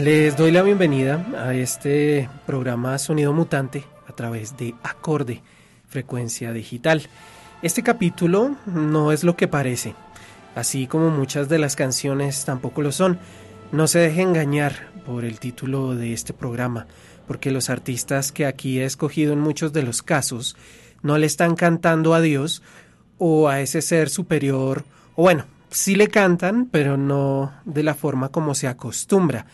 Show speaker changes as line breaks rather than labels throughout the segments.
Les doy la bienvenida a este programa Sonido Mutante a través de Acorde, frecuencia digital. Este capítulo no es lo que parece, así como muchas de las canciones tampoco lo son. No se deje engañar por el título de este programa, porque los artistas que aquí he escogido en muchos de los casos no le están cantando a Dios o a ese ser superior, o bueno, sí le cantan, pero no de la forma como se acostumbra.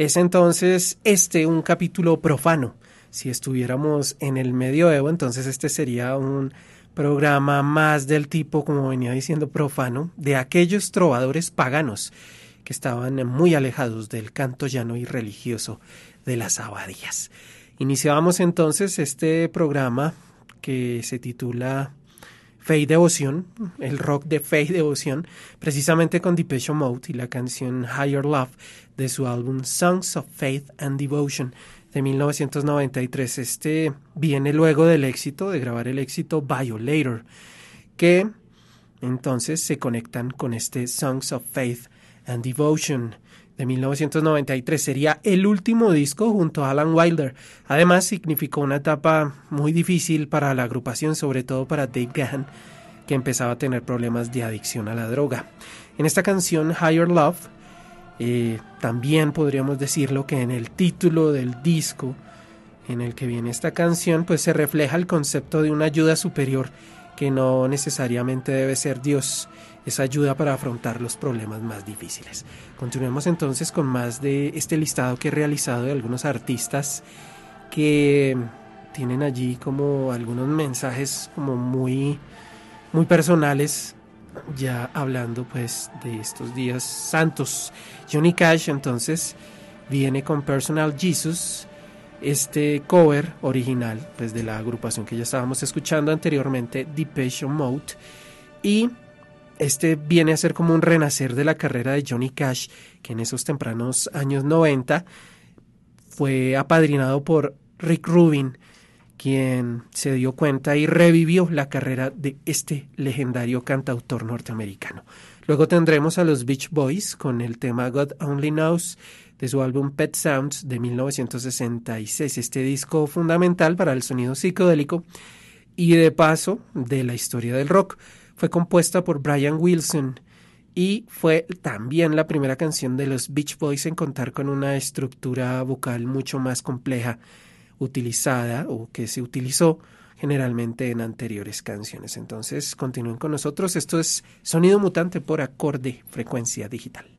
Es entonces este un capítulo profano. Si estuviéramos en el medioevo, entonces este sería un programa más del tipo, como venía diciendo, profano, de aquellos trovadores paganos que estaban muy alejados del canto llano y religioso de las abadías. Iniciábamos entonces este programa que se titula Fe y Devoción, el rock de Fe y Devoción, precisamente con Depeche Mode y la canción Higher Love de su álbum Songs of Faith and Devotion de 1993. Este viene luego del éxito, de grabar el éxito Violator, que entonces se conectan con este Songs of Faith and Devotion de 1993. Sería el último disco junto a Alan Wilder. Además, significó una etapa muy difícil para la agrupación, sobre todo para Dave Gahan, que empezaba a tener problemas de adicción a la droga. En esta canción, Higher Love, eh, también podríamos decirlo que en el título del disco en el que viene esta canción, pues se refleja el concepto de una ayuda superior que no necesariamente debe ser Dios, esa ayuda para afrontar los problemas más difíciles. Continuemos entonces con más de este listado que he realizado de algunos artistas que tienen allí como algunos mensajes como muy muy personales ya hablando pues de estos días santos. Johnny Cash entonces viene con Personal Jesus, este cover original pues de la agrupación que ya estábamos escuchando anteriormente, Depeche Mode, y este viene a ser como un renacer de la carrera de Johnny Cash, que en esos tempranos años 90 fue apadrinado por Rick Rubin, quien se dio cuenta y revivió la carrera de este legendario cantautor norteamericano. Luego tendremos a los Beach Boys con el tema God Only Knows de su álbum Pet Sounds de 1966, este disco fundamental para el sonido psicodélico y de paso de la historia del rock. Fue compuesta por Brian Wilson y fue también la primera canción de los Beach Boys en contar con una estructura vocal mucho más compleja utilizada o que se utilizó generalmente en anteriores canciones. Entonces, continúen con nosotros. Esto es Sonido Mutante por acorde frecuencia digital.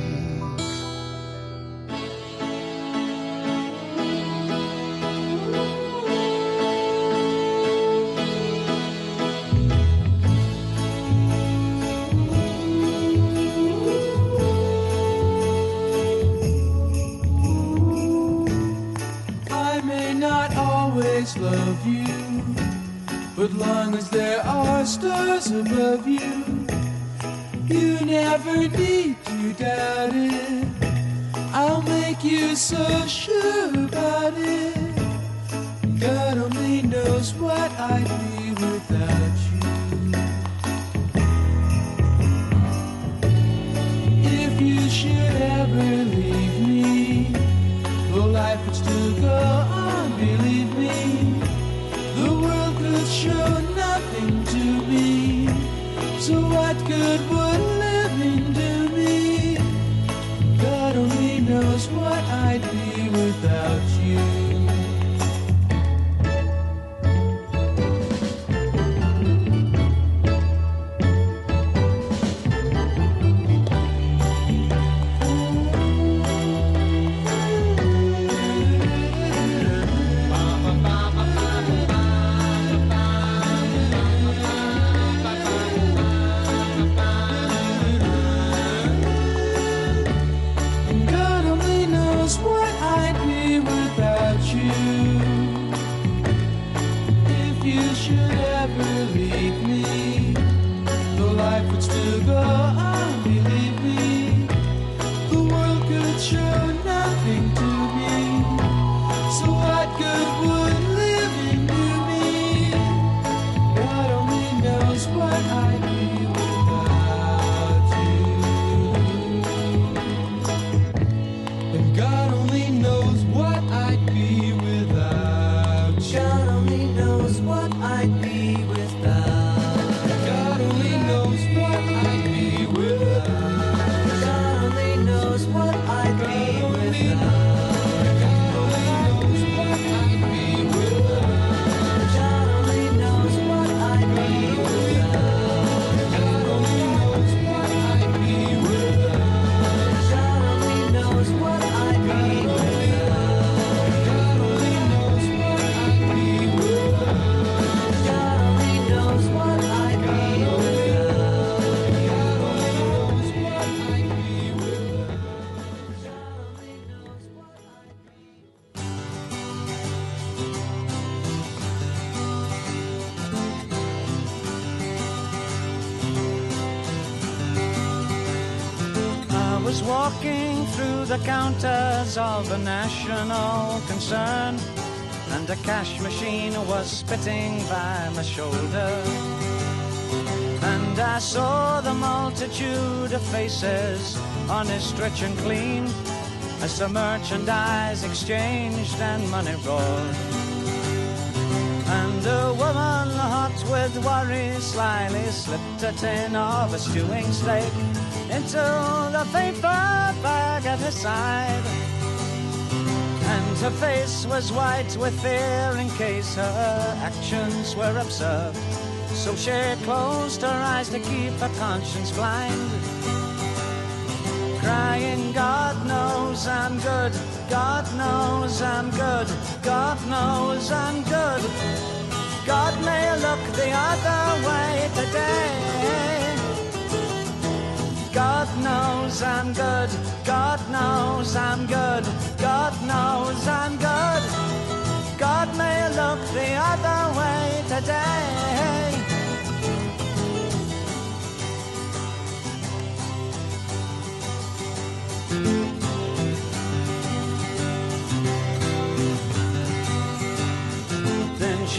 Counters of a national concern, and a cash machine was spitting by my shoulder. And I saw the multitude of faces, honest, rich, and clean, as the merchandise exchanged and money rolled. And a woman hot with worry slyly slipped a tin of a stewing steak into the paper bag at her side. And her face was white with fear in case her actions were observed. So she closed her eyes to keep her conscience blind. Crying, God knows I'm good, God knows I'm good, God knows I'm good. God may look the other way today. God knows I'm good. God knows I'm good. God knows I'm good. God may look the other way today.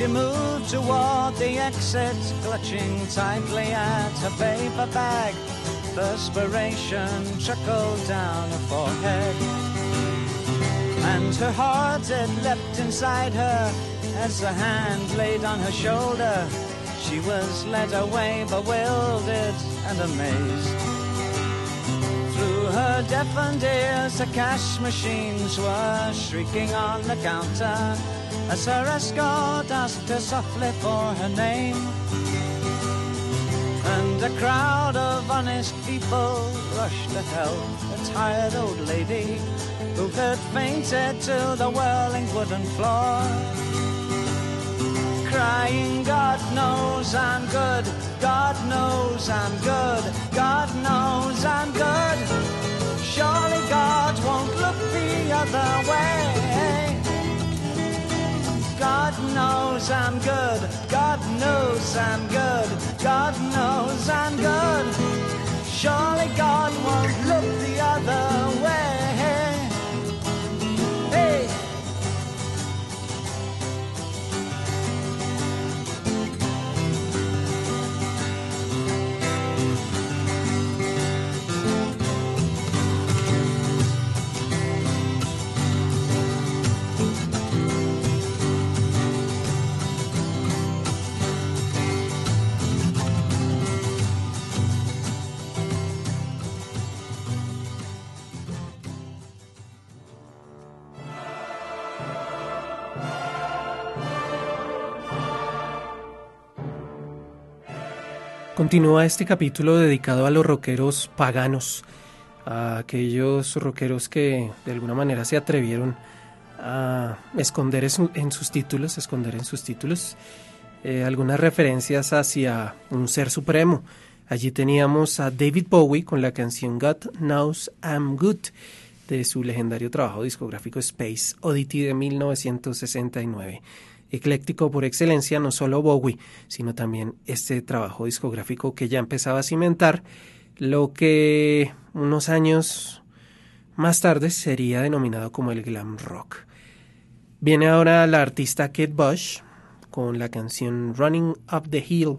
She moved toward the exit, clutching tightly at her paper bag. Perspiration trickled down her forehead. And her heart had leapt inside her as a hand laid on her shoulder. She was led away, bewildered and amazed. Through her deafened ears, the cash machines were shrieking on the counter as her escort asked her softly for her name. And a crowd of honest people rushed to help a tired old lady who had fainted to the whirling wooden floor. Crying, God knows I'm good, God knows I'm good, God knows I'm good. Surely God won't look the other way. Knows I'm good. God knows I'm good. God knows I'm good. Surely God won't look the other way.
Continúa este capítulo dedicado a los rockeros paganos, a aquellos rockeros que de alguna manera se atrevieron a esconder en, su- en sus títulos, esconder en sus títulos eh, algunas referencias hacia un ser supremo. Allí teníamos a David Bowie con la canción God Knows I'm Good de su legendario trabajo discográfico Space Oddity de 1969 ecléctico por excelencia, no solo Bowie, sino también este trabajo discográfico que ya empezaba a cimentar lo que unos años más tarde sería denominado como el glam rock. Viene ahora la artista Kate Bush con la canción Running Up the Hill,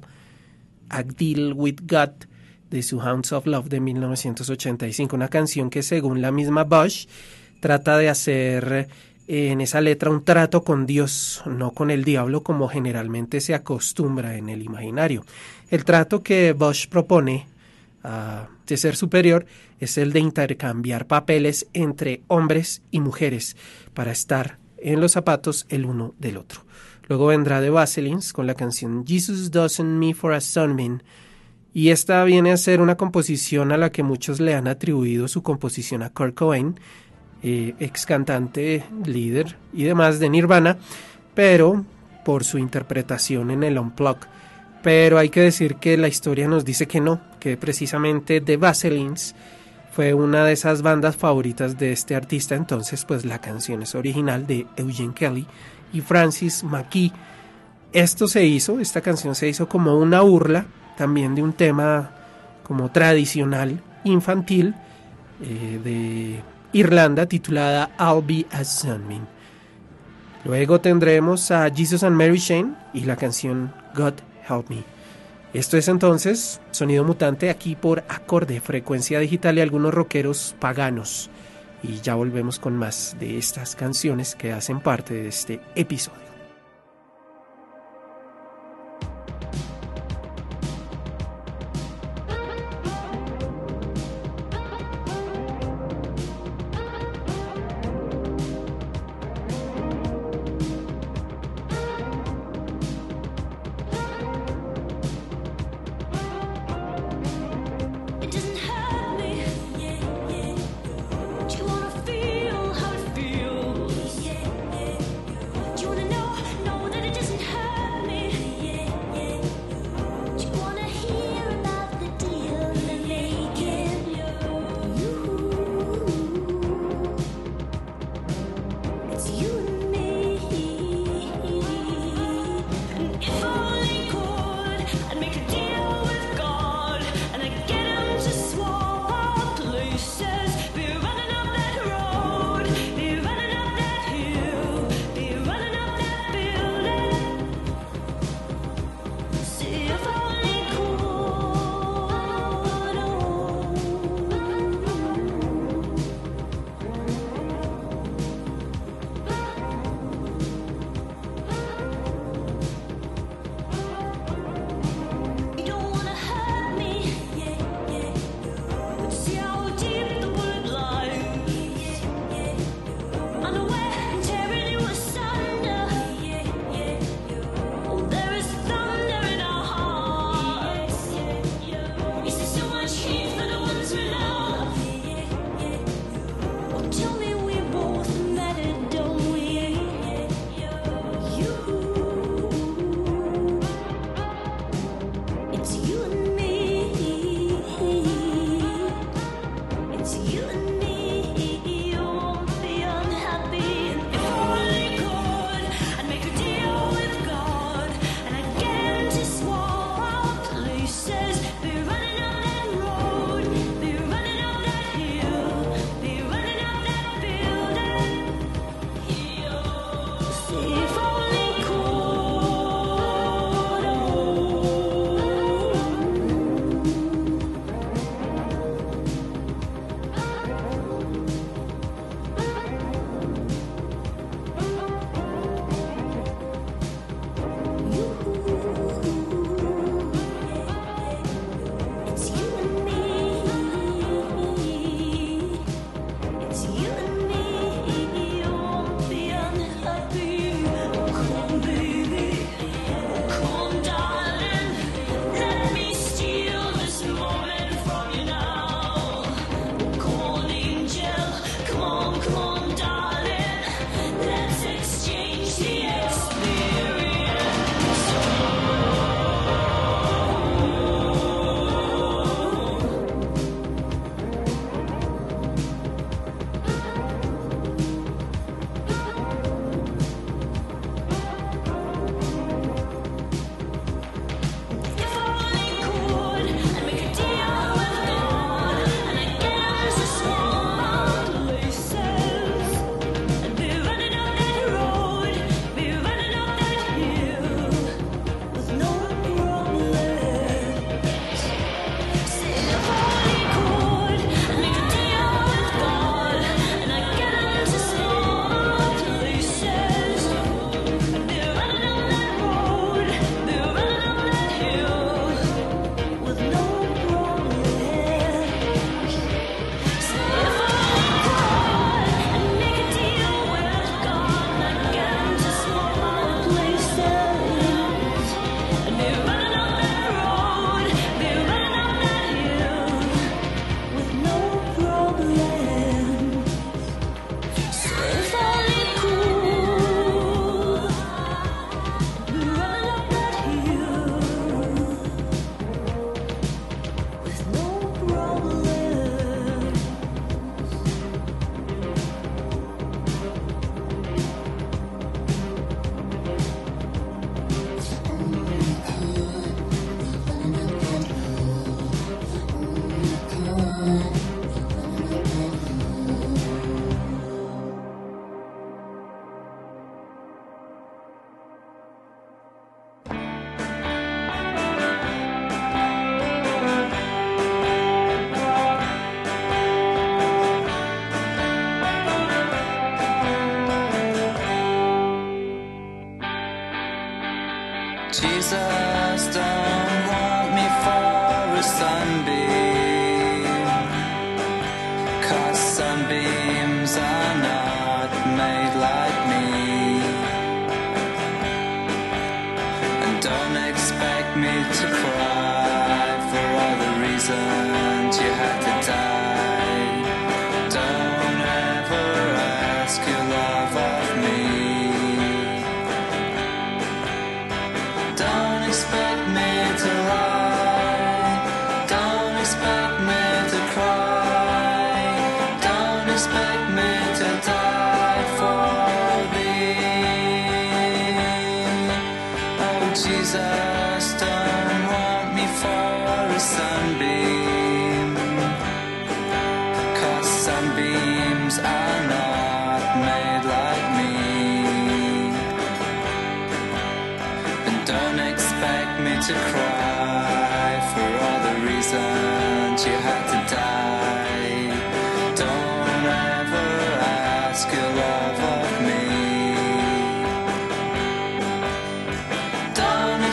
A Deal with God de su Hounds of Love de 1985, una canción que según la misma Bush trata de hacer en esa letra un trato con Dios, no con el diablo como generalmente se acostumbra en el imaginario. El trato que Bosch propone ah, de ser superior es el de intercambiar papeles entre hombres y mujeres para estar en los zapatos el uno del otro. Luego vendrá The Vaselines con la canción Jesus Doesn't Me for a Sunbeam y esta viene a ser una composición a la que muchos le han atribuido su composición a Kurt Cobain, eh, ex cantante, líder y demás de Nirvana, pero por su interpretación en el Unplug. Pero hay que decir que la historia nos dice que no, que precisamente The Vaselines fue una de esas bandas favoritas de este artista, entonces pues la canción es original de Eugene Kelly y Francis McKee. Esto se hizo, esta canción se hizo como una burla también de un tema como tradicional, infantil, eh, de Irlanda titulada I'll Be a Sunbeam. Luego tendremos a Jesus and Mary Shane y la canción God Help Me. Esto es entonces Sonido Mutante aquí por acorde, frecuencia digital y algunos rockeros paganos. Y ya volvemos con más de estas canciones que hacen parte de este episodio.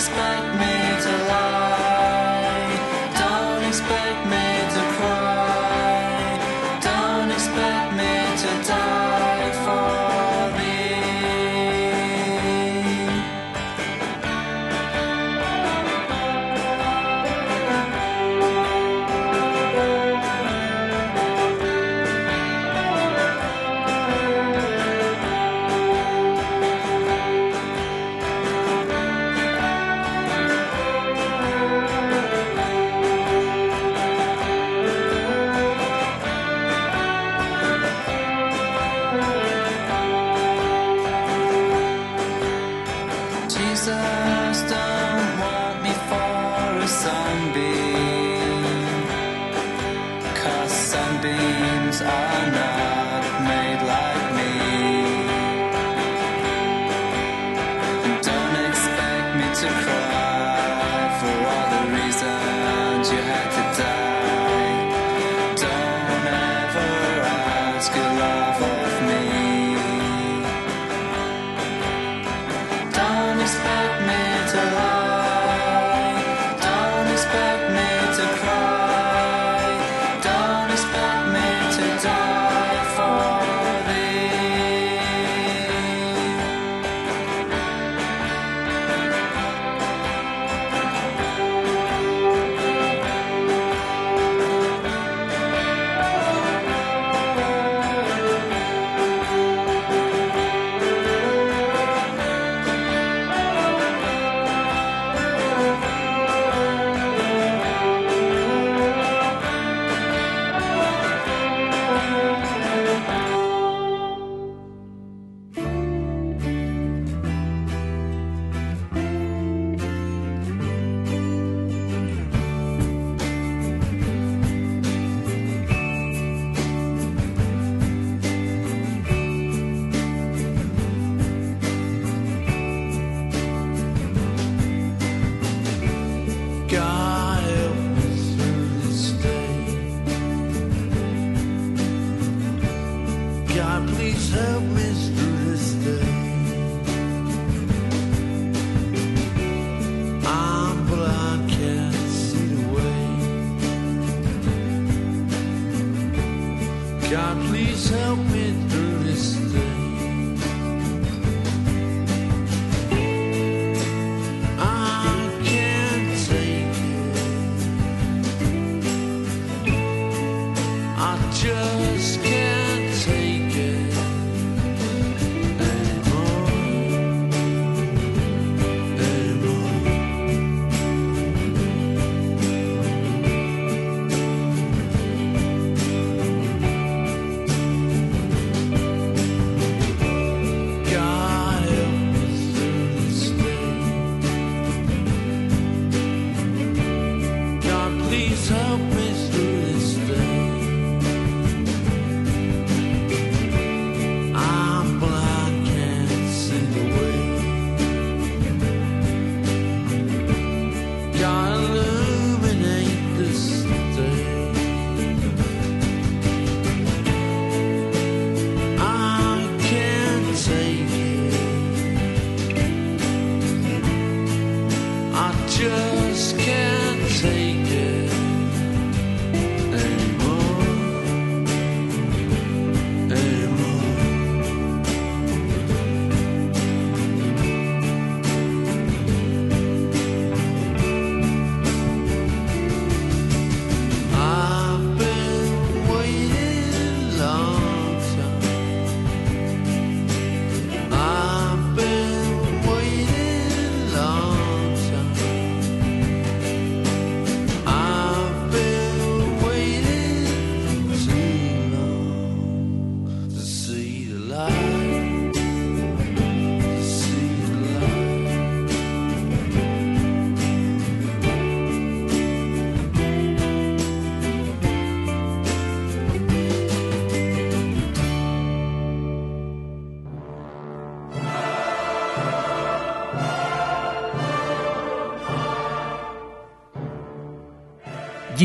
Respect me.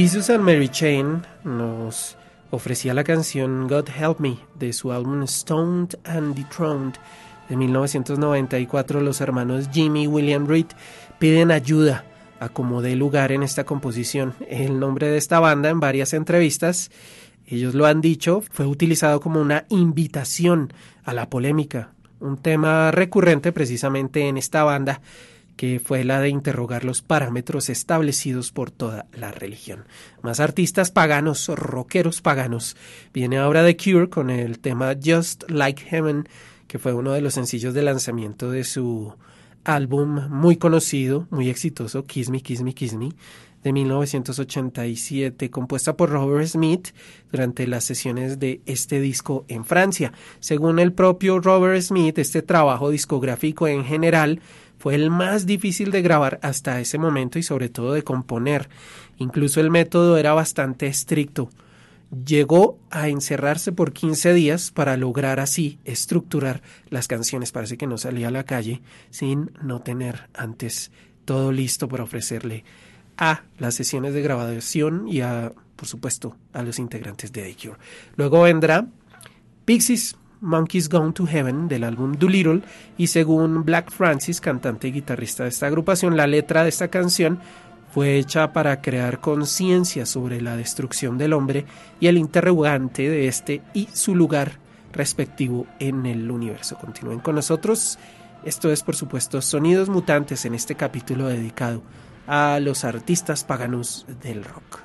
Jesus and
Mary Chain nos ofrecía la canción God Help Me de su álbum Stoned and Dethroned de 1994. Los hermanos Jimmy y William Reed piden ayuda a como dé lugar en esta composición. El nombre de esta banda en varias entrevistas, ellos lo han dicho, fue utilizado como una invitación a la polémica, un tema recurrente precisamente en esta banda que fue la de interrogar los parámetros establecidos por toda la religión. Más artistas paganos, rockeros paganos. Viene ahora The Cure con el tema Just Like Heaven, que fue uno de los sencillos de lanzamiento de su álbum muy conocido, muy exitoso, Kiss Me, Kiss Me, Kiss Me, de 1987, compuesta por Robert Smith durante las sesiones de este disco en Francia. Según el propio Robert Smith, este trabajo discográfico en general fue el más difícil de grabar hasta ese momento y sobre todo de componer. Incluso el método era bastante estricto. Llegó a encerrarse por 15 días para lograr así estructurar las canciones. Parece que no salía a la calle sin no tener antes todo listo para ofrecerle a las sesiones de grabación y a, por supuesto, a los integrantes de The Cure. Luego vendrá Pixies, Monkeys Gone to Heaven del álbum Doolittle y según Black Francis, cantante y guitarrista de esta agrupación, la letra de esta canción fue hecha para crear conciencia sobre la destrucción del hombre y el interrogante de este y su lugar respectivo en el universo. Continúen con nosotros. Esto es, por supuesto, Sonidos Mutantes en este capítulo dedicado a los artistas paganos del rock.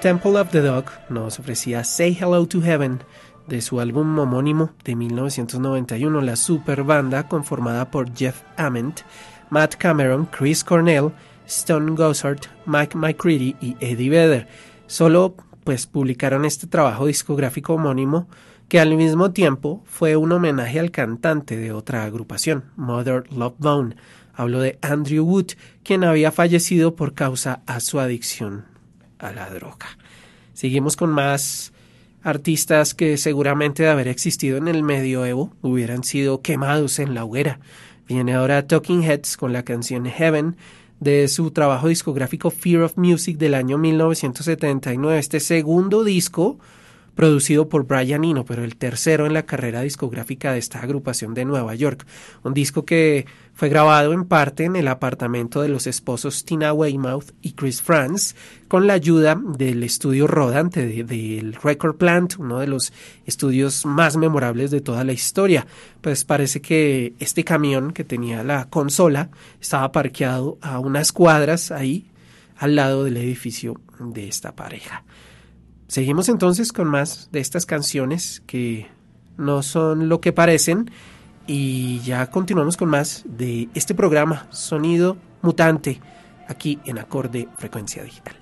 Temple of the Dog nos ofrecía Say Hello to Heaven de su álbum homónimo de 1991, la super banda conformada por Jeff Ament, Matt Cameron, Chris Cornell, Stone Gossard, Mike McCready y Eddie Vedder. Solo pues publicaron este trabajo discográfico homónimo que al mismo tiempo fue un homenaje al cantante de otra agrupación, Mother Love Bone. Hablo de Andrew Wood, quien había fallecido por causa a su adicción a la droga. Seguimos con más artistas que seguramente de haber existido en el medioevo hubieran sido quemados en la hoguera. Viene ahora Talking Heads con la canción Heaven de su trabajo discográfico Fear of Music del año 1979. Este segundo disco producido por Brian Eno, pero el tercero en la carrera discográfica de esta agrupación de Nueva York. Un disco que fue grabado en parte en el apartamento de los esposos Tina Weymouth y Chris Franz, con la ayuda del estudio rodante de- del Record Plant, uno de los estudios más memorables de toda la historia. Pues parece que este camión que tenía la consola estaba parqueado a unas cuadras ahí al lado del edificio de esta pareja. Seguimos entonces con más de estas canciones que no son lo que parecen y ya continuamos con más de este programa Sonido Mutante aquí en Acorde Frecuencia Digital.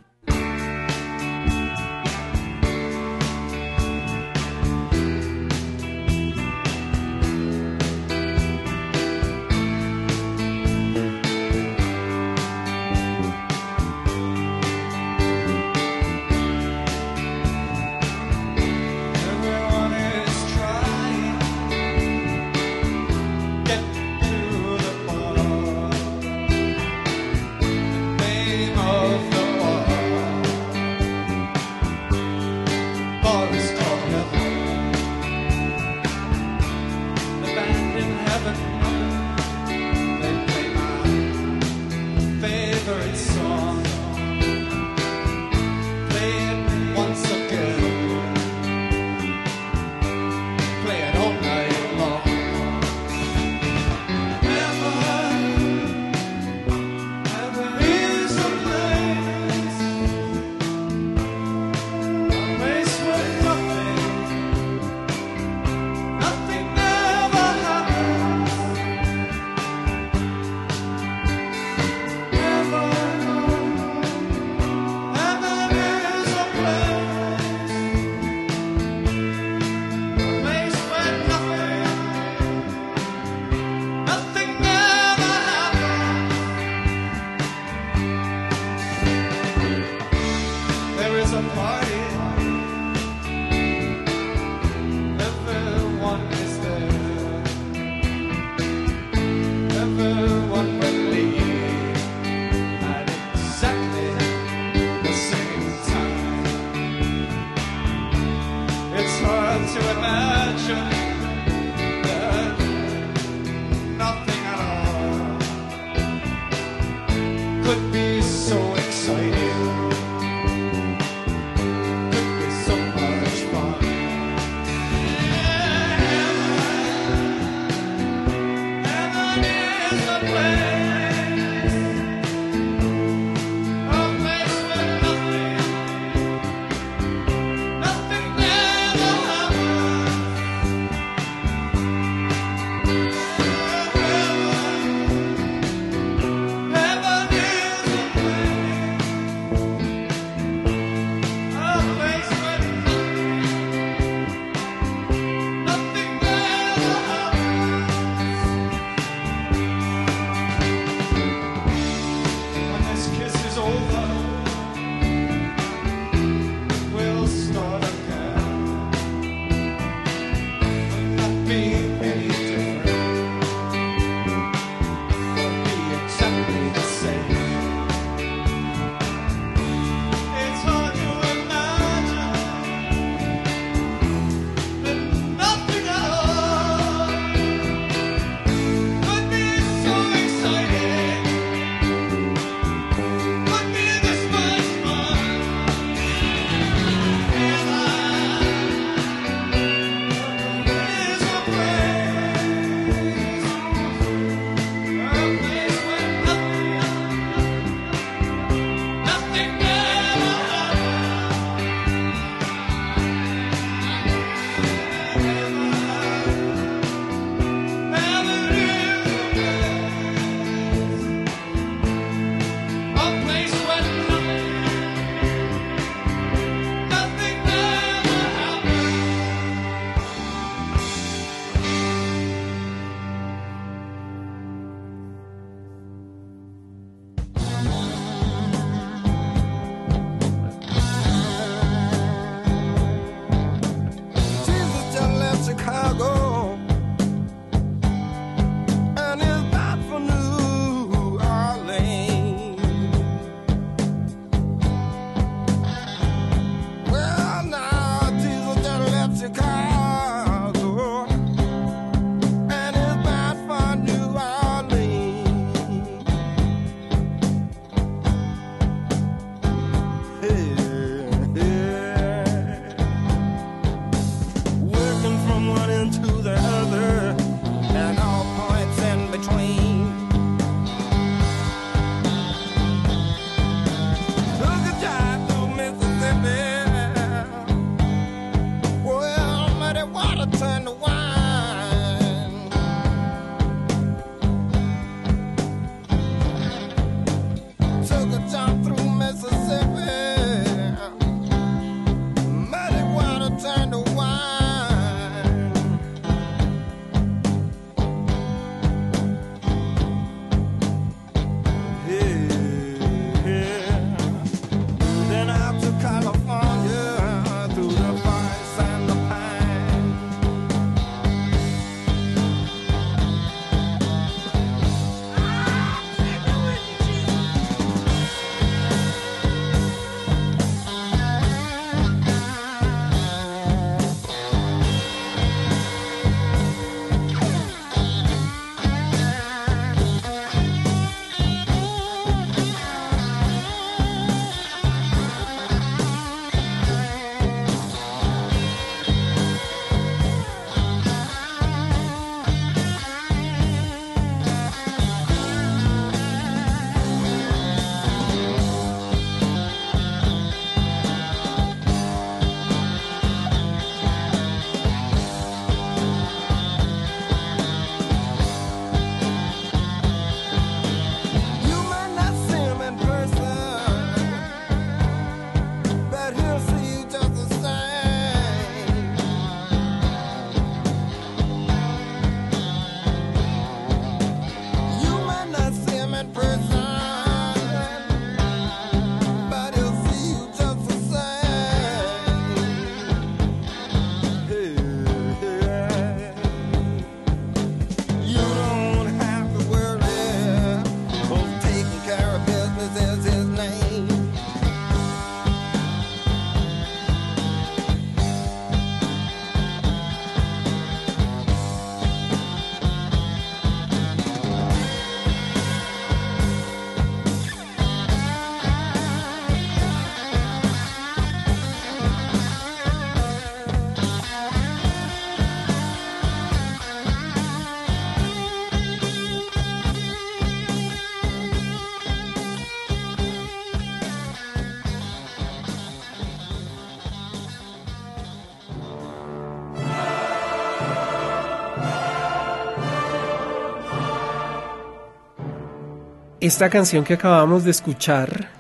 Esta canción que acabamos de escuchar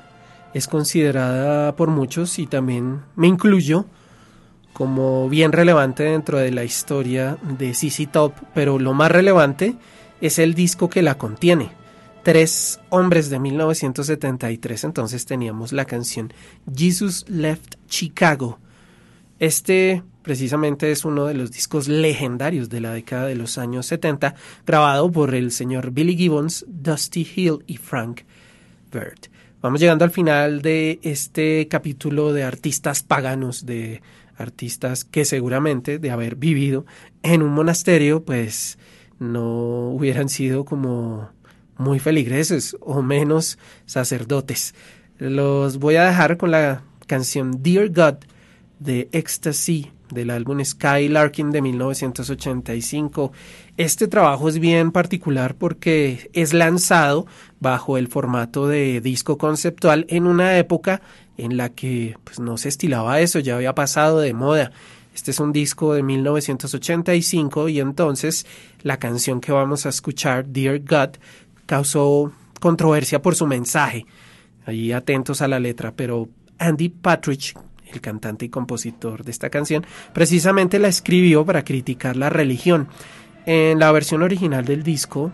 es considerada por muchos y también me incluyo como bien relevante dentro de la historia de CC Top, pero lo más relevante es el disco que la contiene. Tres hombres de 1973, entonces teníamos la canción Jesus Left Chicago. Este precisamente es uno de los discos legendarios de la década de los años 70, grabado por el señor Billy Gibbons, Dusty Hill y Frank Bird. Vamos llegando al final de este capítulo de artistas paganos, de artistas que seguramente de haber vivido en un monasterio, pues no hubieran sido como muy feligreses o menos sacerdotes. Los voy a dejar con la canción Dear God de Ecstasy del álbum Sky Larkin de 1985. Este trabajo es bien particular porque es lanzado bajo el formato de disco conceptual en una época en la que pues, no se estilaba eso, ya había pasado de moda. Este es un disco de 1985 y entonces la canción que vamos a escuchar, Dear God, causó controversia por su mensaje. Allí atentos a la letra, pero Andy Patridge, el cantante y compositor de esta canción, precisamente la escribió para criticar la religión. En la versión original del disco,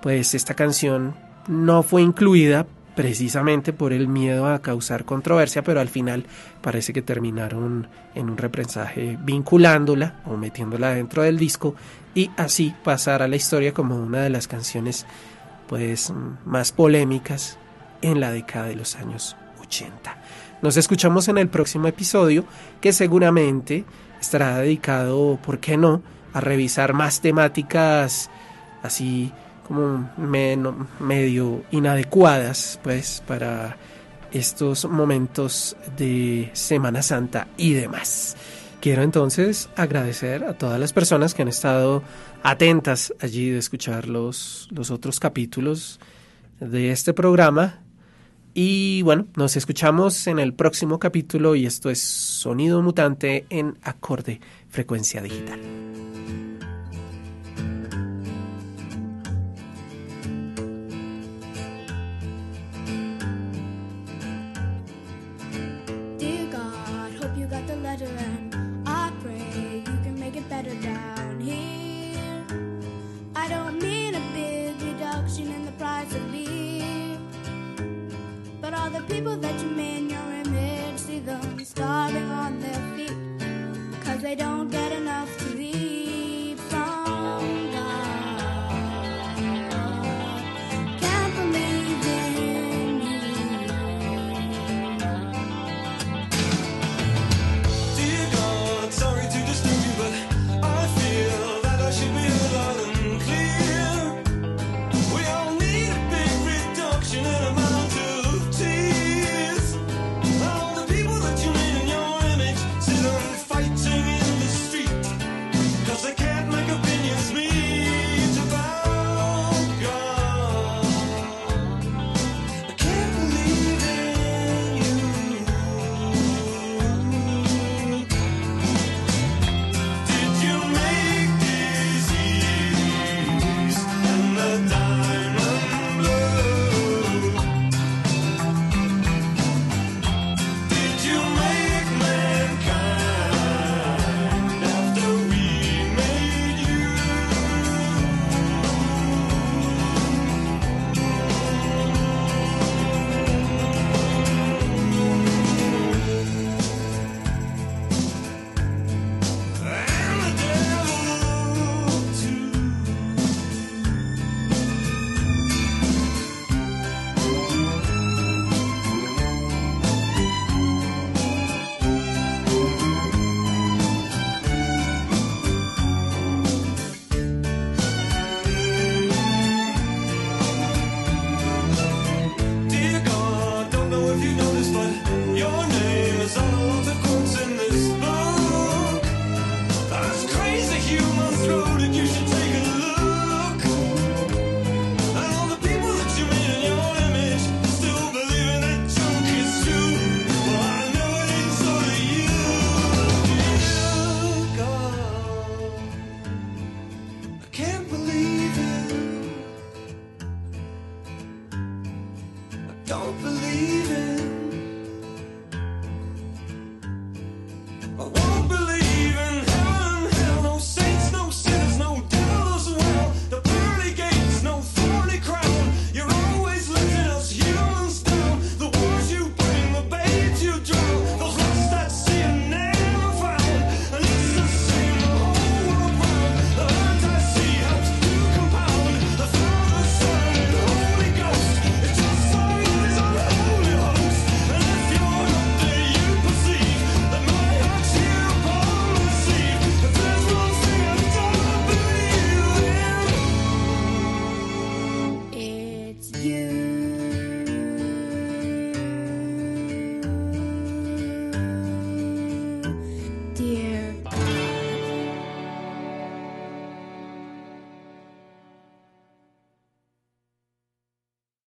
pues esta canción no fue incluida precisamente por el miedo a causar controversia, pero al final parece que terminaron en un represaje vinculándola o metiéndola dentro del disco y así pasar a la historia como una de las canciones pues más polémicas en la década de los años 80. Nos escuchamos en el próximo episodio que seguramente estará dedicado, ¿por qué no?, a revisar más temáticas así como medio inadecuadas pues para estos momentos de Semana Santa y demás. Quiero entonces agradecer a todas las personas que han estado atentas allí de escuchar los, los otros capítulos de este programa. Y bueno, nos escuchamos en el próximo capítulo y esto es Sonido Mutante en acorde frecuencia digital.
The people that you made in your image, see them starving on their feet. Cause they don't get enough